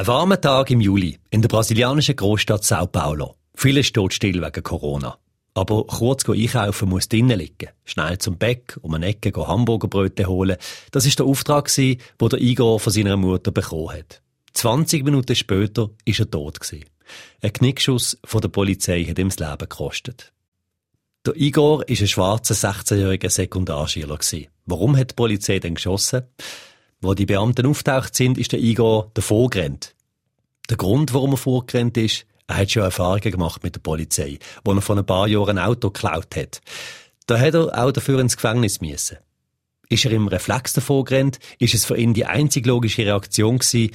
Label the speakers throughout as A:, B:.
A: Ein warmer Tag im Juli in der brasilianischen Großstadt Sao Paulo. Viele steht still wegen Corona. Aber kurz einkaufen muss drinnen liegen. Schnell zum Bäck, um eine Ecke Hamburgerbrötchen holen. Das ist der Auftrag, den der Igor von seiner Mutter bekommen hat. 20 Minuten später ist er tot. Ein Knickschuss von der Polizei hat ihm das Leben gekostet. Der Igor ist ein schwarzer 16-jähriger Sekundarschüler Warum hat die Polizei denn geschossen? Wo die Beamten auftaucht sind, ist der Igor davor gerannt. Der Grund, warum er vorgerannt ist, er hat schon Erfahrungen gemacht mit der Polizei, wo er vor ein paar Jahren ein Auto geklaut hat. Da hat er auch dafür ins Gefängnis müssen. Ist er im Reflex davor gerannt? Ist es für ihn die einzig logische Reaktion gewesen?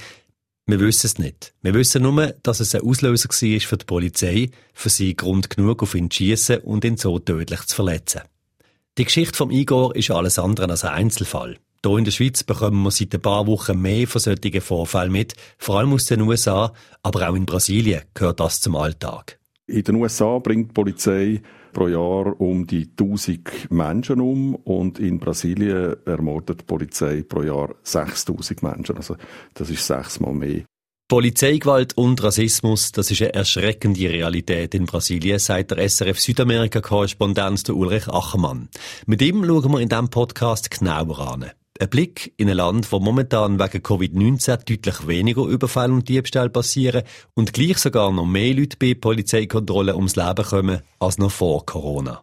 A: Wir wissen es nicht. Wir wissen nur, dass es ein Auslöser war für die Polizei, für sie Grund genug auf ihn zu schiessen und ihn so tödlich zu verletzen. Die Geschichte vom Igor ist alles andere als ein Einzelfall. Hier in der Schweiz bekommen wir seit ein paar Wochen mehr von solchen Vorfällen mit, vor allem aus den USA, aber auch in Brasilien gehört das zum Alltag.
B: In den USA bringt die Polizei pro Jahr um die 1000 Menschen um und in Brasilien ermordet die Polizei pro Jahr 6000 Menschen. Also das ist sechsmal mehr.
A: Polizeigewalt und Rassismus, das ist eine erschreckende Realität in Brasilien, sagt der SRF Südamerika-Korrespondent Ulrich Achermann. Mit ihm schauen wir in diesem Podcast genauer an. Ein Blick in ein Land, wo momentan wegen Covid-19 deutlich weniger Überfälle und Diebstahl passieren und gleich sogar noch mehr Leute bei Polizeikontrollen ums Leben kommen als noch vor Corona.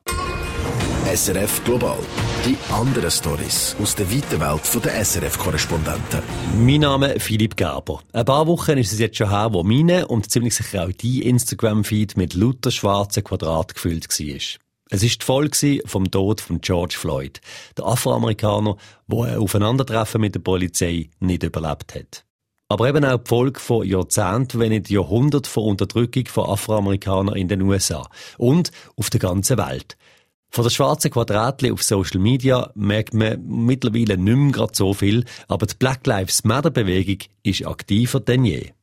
C: SRF Global. Die anderen Stories aus der weiten Welt der SRF-Korrespondenten.
A: Mein Name ist Philipp Gerber. Ein paar Wochen ist es jetzt schon her, wo meine und ziemlich sicher auch die Instagram-Feed mit lauter schwarzen Quadrat gefüllt war. Es ist die Folge vom Tod von George Floyd, der Afroamerikaner, der ein Aufeinandertreffen mit der Polizei nicht überlebt hat. Aber eben auch die Folge von Jahrzehnten, wenn nicht Jahrhunderten von Unterdrückung von Afroamerikanern in den USA und auf der ganzen Welt. Von der schwarzen Quadratli auf Social Media merkt man mittlerweile nicht mehr gerade so viel, aber die Black Lives Matter Bewegung ist aktiver denn je.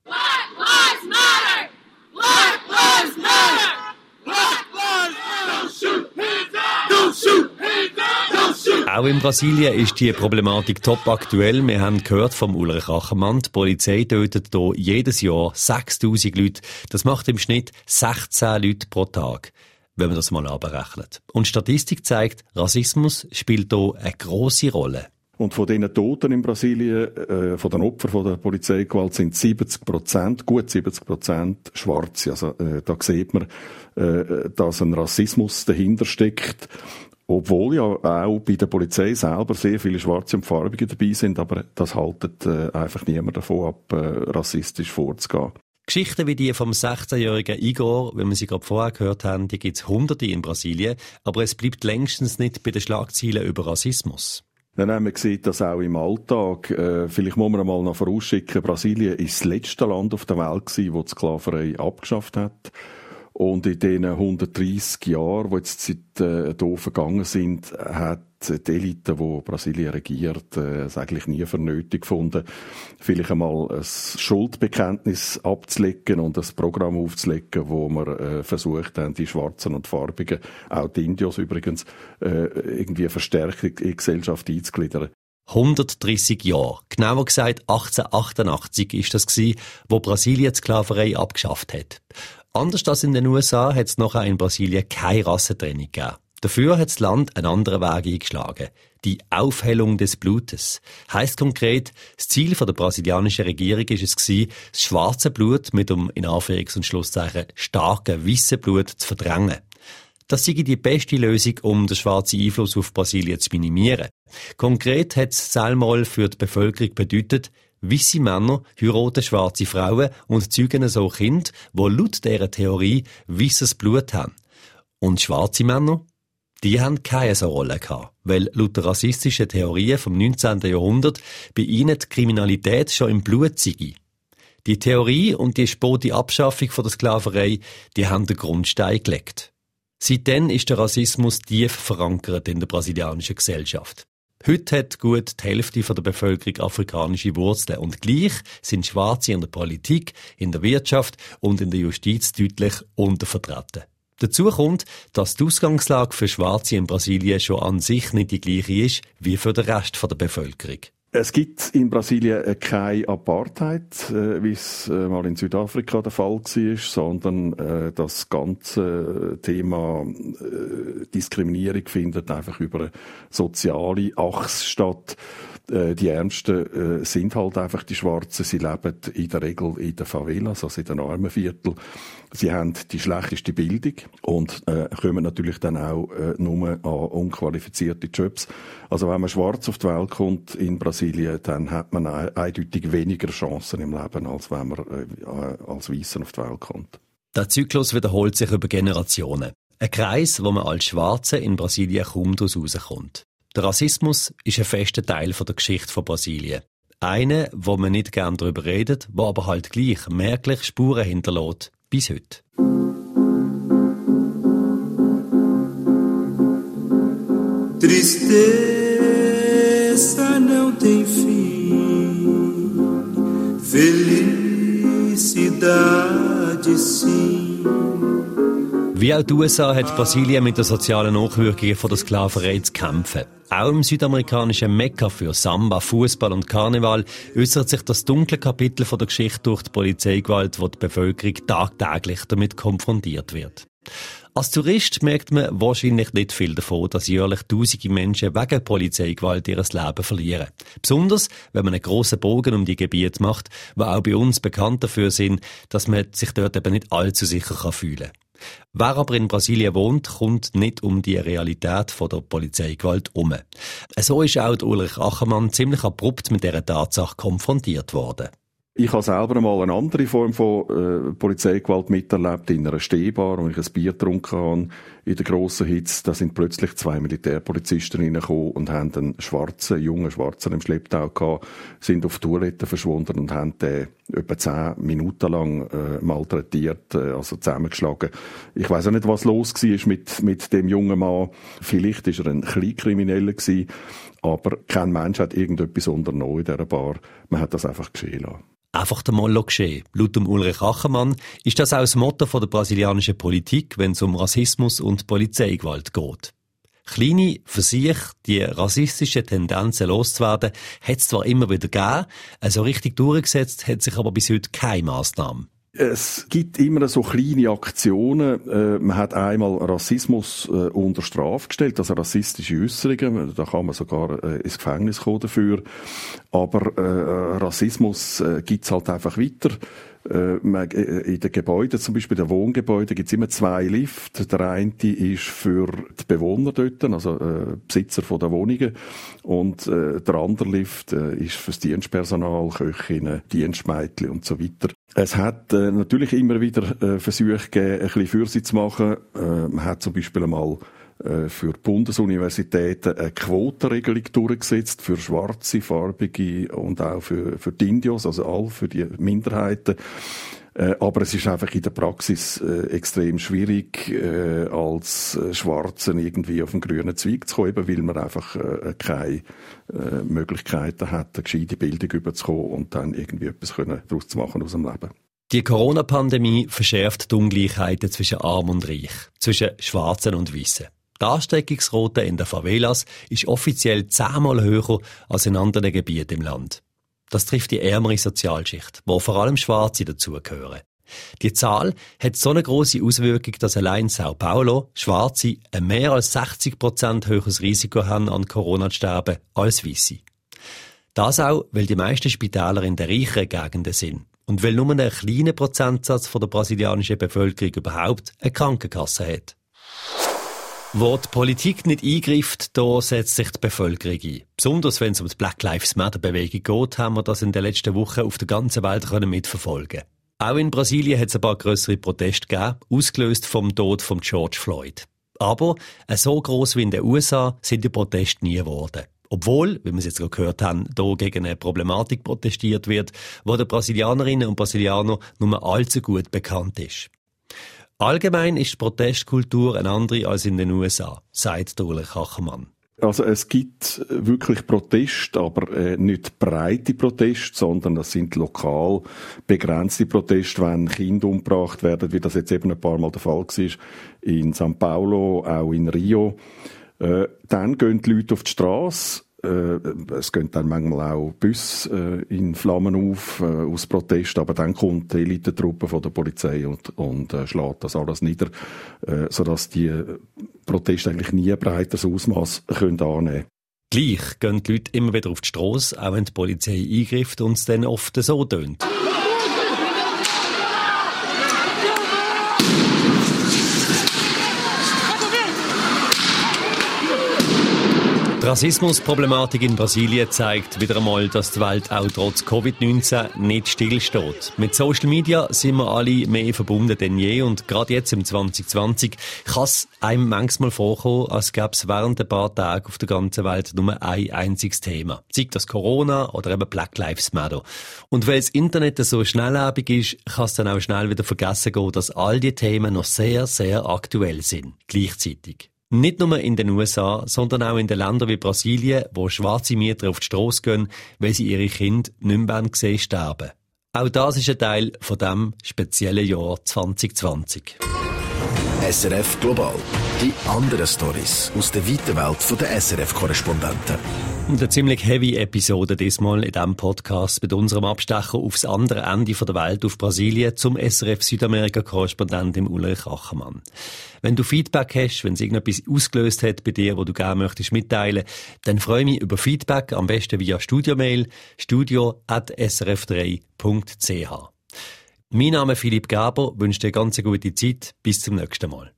A: Auch in Brasilien ist die Problematik top aktuell. Wir haben gehört vom Ulrich Achermann, die Polizei tötet hier jedes Jahr 6000 Leute. Das macht im Schnitt 16 Leute pro Tag wenn man das mal abrechnet. Und Statistik zeigt, Rassismus spielt hier eine große Rolle.
B: Und von diesen Toten in Brasilien, äh, von den Opfern von der Polizeigewalt sind 70 Prozent, gut 70 Prozent Schwarze. Also äh, da sieht man, äh, dass ein Rassismus dahinter steckt. Obwohl ja auch bei der Polizei selber sehr viele Schwarze und Farbige dabei sind, aber das haltet äh, einfach niemand davon ab, äh, rassistisch vorzugehen.
A: Geschichten wie die vom 16-jährigen Igor, wie wir sie gerade vorher gehört haben, die gibt es hunderte in Brasilien, aber es bleibt längstens nicht bei den Schlagzeilen über Rassismus.
B: Dann haben wir gesehen, dass auch im Alltag, äh, vielleicht muss man einmal noch vorausschicken, Brasilien ist das letzte Land auf der Welt gewesen, das die Sklaverei abgeschafft hat. Und in den 130 Jahren, die jetzt seit äh, hier vergangen sind, hat die Elite, die Brasilien regiert, äh, es eigentlich nie für nötig gefunden, vielleicht einmal ein Schuldbekenntnis abzulegen und ein Programm aufzulegen, wo wir äh, versucht haben, die Schwarzen und Farbigen, auch die Indios übrigens, äh, irgendwie verstärkt in die Gesellschaft einzugliedern.
A: 130 Jahre, genauer gesagt 1888 ist das gewesen, wo Brasilien die Sklaverei abgeschafft hat. Anders als in den USA hat es nachher in Brasilien keine Rassentrennung gegeben. Dafür hat das Land einen anderen Weg eingeschlagen. Die Aufhellung des Blutes. Heißt konkret, das Ziel der brasilianischen Regierung ist es gewesen, das schwarze Blut mit dem, in Anführungs- und Schlusszeichen, starken weißen Blut zu verdrängen. Das sei die beste Lösung, um den schwarzen Einfluss auf Brasilien zu minimieren. Konkret hat es Selmol für die Bevölkerung bedeutet, Weisse Männer heiraten schwarze Frauen und zeugen so Kinder, die laut dieser Theorie weisses Blut haben. Und schwarze Männer? Die haben keine so Rolle gehabt, weil laut rassistischen Theorien vom 19. Jahrhundert bei ihnen die Kriminalität schon im Blut sei. Die Theorie und die späte Abschaffung von der Sklaverei, die haben den Grundstein gelegt. Seitdem ist der Rassismus tief verankert in der brasilianischen Gesellschaft. Heute hat gut die Hälfte der Bevölkerung afrikanische Wurzeln und gleich sind Schwarze in der Politik, in der Wirtschaft und in der Justiz deutlich untervertreten. Dazu kommt, dass die Ausgangslage für Schwarze in Brasilien schon an sich nicht die gleiche ist wie für den Rest der Bevölkerung.
B: Es gibt in Brasilien keine Apartheid, äh, wie es äh, mal in Südafrika der Fall war, sondern äh, das ganze Thema äh, Diskriminierung findet einfach über eine soziale Achse statt. Äh, die Ärmsten äh, sind halt einfach die Schwarzen. Sie leben in der Regel in den Favelas, also in den armen Viertel. Sie haben die schlechteste Bildung und äh, kommen natürlich dann auch äh, nur an unqualifizierte Jobs. Also wenn man schwarz auf die Welt kommt in Brasilien, dann hat man eindeutig weniger Chancen im Leben, als wenn man äh, als Weißer auf die Welt kommt.
A: Der Zyklus wiederholt sich über Generationen. Ein Kreis, wo man als Schwarze in Brasilien kaum daraus rauskommt. Der Rassismus ist ein fester Teil der Geschichte von Brasilien. Eine, wo man nicht gern darüber redet, wo aber halt gleich merklich Spuren hinterlässt, bis heute.
D: Tristeza felicidade sim.
A: Wie auch die USA hat Brasilien mit den sozialen Nachwirkungen von der Sklaverei zu kämpfen. Auch im südamerikanischen Mekka für Samba, Fußball und Karneval äußert sich das dunkle Kapitel von der Geschichte durch die Polizeigewalt, wo die Bevölkerung tagtäglich damit konfrontiert wird. Als Tourist merkt man wahrscheinlich nicht viel davon, dass jährlich tausende Menschen wegen Polizeigewalt ihr Leben verlieren. Besonders, wenn man einen grossen Bogen um die Gebiete macht, die auch bei uns bekannt dafür sind, dass man sich dort eben nicht allzu sicher fühlen kann. Wer aber in Brasilien wohnt, kommt nicht um die Realität von der Polizeigewalt um. So ist auch Ulrich Achermann ziemlich abrupt mit dieser Tatsache konfrontiert worden.
B: Ich habe selber mal eine andere Form von äh, Polizeigewalt miterlebt, in einer Stehbar, wo ich ein Bier getrunken habe, in der grossen Hitze. Da sind plötzlich zwei Militärpolizisten reingekommen und haben einen schwarzen, jungen Schwarzen im Schlepptau gehabt, sind auf Toilette verschwunden und haben den etwa zehn Minuten lang äh, malträtiert, äh, also zusammengeschlagen. Ich weiß auch nicht, was los war mit, mit dem jungen Mann. Vielleicht ist er ein Kleinkrimineller gewesen, aber kein Mensch hat irgendetwas unternommen in dieser Bar. Man hat das einfach geschehen lassen
A: einfach der Mollo geschehen. Laut dem Ulrich Achermann ist das auch das Motto der brasilianischen Politik, wenn es um Rassismus und Polizeigewalt geht. Kleine für die rassistischen Tendenzen loszuwerden, hat es zwar immer wieder gegeben, also richtig durchgesetzt hat sich aber bis heute keine Massnahme.
B: Es gibt immer so kleine Aktionen. Äh, man hat einmal Rassismus äh, unter Strafe gestellt, also rassistische Äußerungen. Da kann man sogar äh, ins Gefängnis kommen dafür. Aber Rassismus gibt's halt einfach weiter. In den Gebäuden, zum Beispiel in den Wohngebäuden, gibt's immer zwei Lifte. Der eine ist für die Bewohner dort, also Besitzer der Wohnungen. Und der andere Lift ist fürs Dienstpersonal, Köchinnen, Dienstmädchen und so weiter. Es hat äh, natürlich immer wieder äh, Versuche gegeben, ein bisschen für sie zu machen. Äh, man hat zum Beispiel einmal äh, für die Bundesuniversitäten eine Quotenregelung durchgesetzt für schwarze, farbige und auch für, für die Indios, also all für die Minderheiten. Äh, aber es ist einfach in der Praxis äh, extrem schwierig, äh, als äh, Schwarzen irgendwie auf den grünen Zweig zu kommen, weil man einfach äh, keine äh, Möglichkeiten hat, eine gescheite Bildung überzukommen und dann irgendwie etwas daraus zu machen aus dem Leben.
A: Die Corona-Pandemie verschärft die Ungleichheiten zwischen Arm und Reich, zwischen Schwarzen und Weißen. Die Ansteckungsrate in den Favelas ist offiziell zehnmal höher als in anderen Gebieten im Land. Das trifft die ärmere Sozialschicht, wo vor allem Schwarze dazugehören. Die Zahl hat so eine große Auswirkung, dass allein Sao Paulo Schwarze ein mehr als 60 Prozent höheres Risiko haben, an Corona zu sterben als Weiße. Das auch, weil die meisten Spitäler in den reicheren Gegenden sind und weil nur ein kleiner Prozentsatz der brasilianischen Bevölkerung überhaupt eine Krankenkasse hat. Wo die Politik nicht eingreift, da setzt sich die Bevölkerung ein. Besonders wenn es um die Black Lives Matter Bewegung geht, haben wir das in den letzten Wochen auf der ganzen Welt können mitverfolgen. Auch in Brasilien hat es ein paar größere Proteste gegeben, ausgelöst vom Tod von George Floyd. Aber so groß wie in den USA sind die Proteste nie geworden. Obwohl, wie wir es jetzt gerade gehört haben, hier gegen eine Problematik protestiert wird, wo den Brasilianerinnen und Brasilianern nur allzu gut bekannt ist. Allgemein ist die Protestkultur eine andere als in den USA, sagt Ulrich Hachermann.
B: Also es gibt wirklich Proteste, aber äh, nicht breite Proteste, sondern das sind lokal begrenzte Proteste, wenn Kinder umgebracht werden, wie das jetzt eben ein paar Mal der Fall war, in São Paulo, auch in Rio. Äh, dann gehen die Leute auf die Straße Äh, es gehen dann manchmal auch Busse äh, in Flammen auf äh, aus Protest, aber dann kommt die Elitetruppe von der Polizei und, und äh, schlägt das alles nieder, äh, sodass die Proteste eigentlich nie ein breiteres Ausmaß können annehmen
A: Gleich gehen die Leute immer wieder auf die Straße, auch wenn die Polizei eingreift und es dann oft so tönt. Rassismusproblematik in Brasilien zeigt wieder einmal, dass die Welt auch trotz Covid-19 nicht stillsteht. Mit Social Media sind wir alle mehr verbunden denn je und gerade jetzt im 2020 kann es einem manchmal vorkommen, als gäbe es während ein paar Tagen auf der ganzen Welt nur ein einziges Thema. Sei das Corona oder eben Black Lives Matter. Und weil das Internet so schnelllebig ist, kann es dann auch schnell wieder vergessen gehen, dass all die Themen noch sehr, sehr aktuell sind. Gleichzeitig. Nicht nur in den USA, sondern auch in den Ländern wie Brasilien, wo schwarze Mieter auf die Strasse gehen, weil sie ihre Kinder nicht mehr sehen sterben. Auch das ist ein Teil von dem speziellen Jahr 2020.
C: SRF Global. Die anderen Stories aus der weiten Welt der SRF-Korrespondenten.
A: Und eine ziemlich heavy Episode diesmal in diesem Podcast mit unserem Abstecher aufs andere Ende der Welt, auf Brasilien, zum SRF Südamerika-Korrespondent im Ulrich Achermann. Wenn du Feedback hast, wenn es irgendetwas ausgelöst hat bei dir, wo du gerne möchtest mitteilen, dann freue ich mich über Feedback, am besten via Studiomail, studio.srf3.ch. Mein Name ist Philipp Gaber, wünsche dir ganz gute Zeit, bis zum nächsten Mal.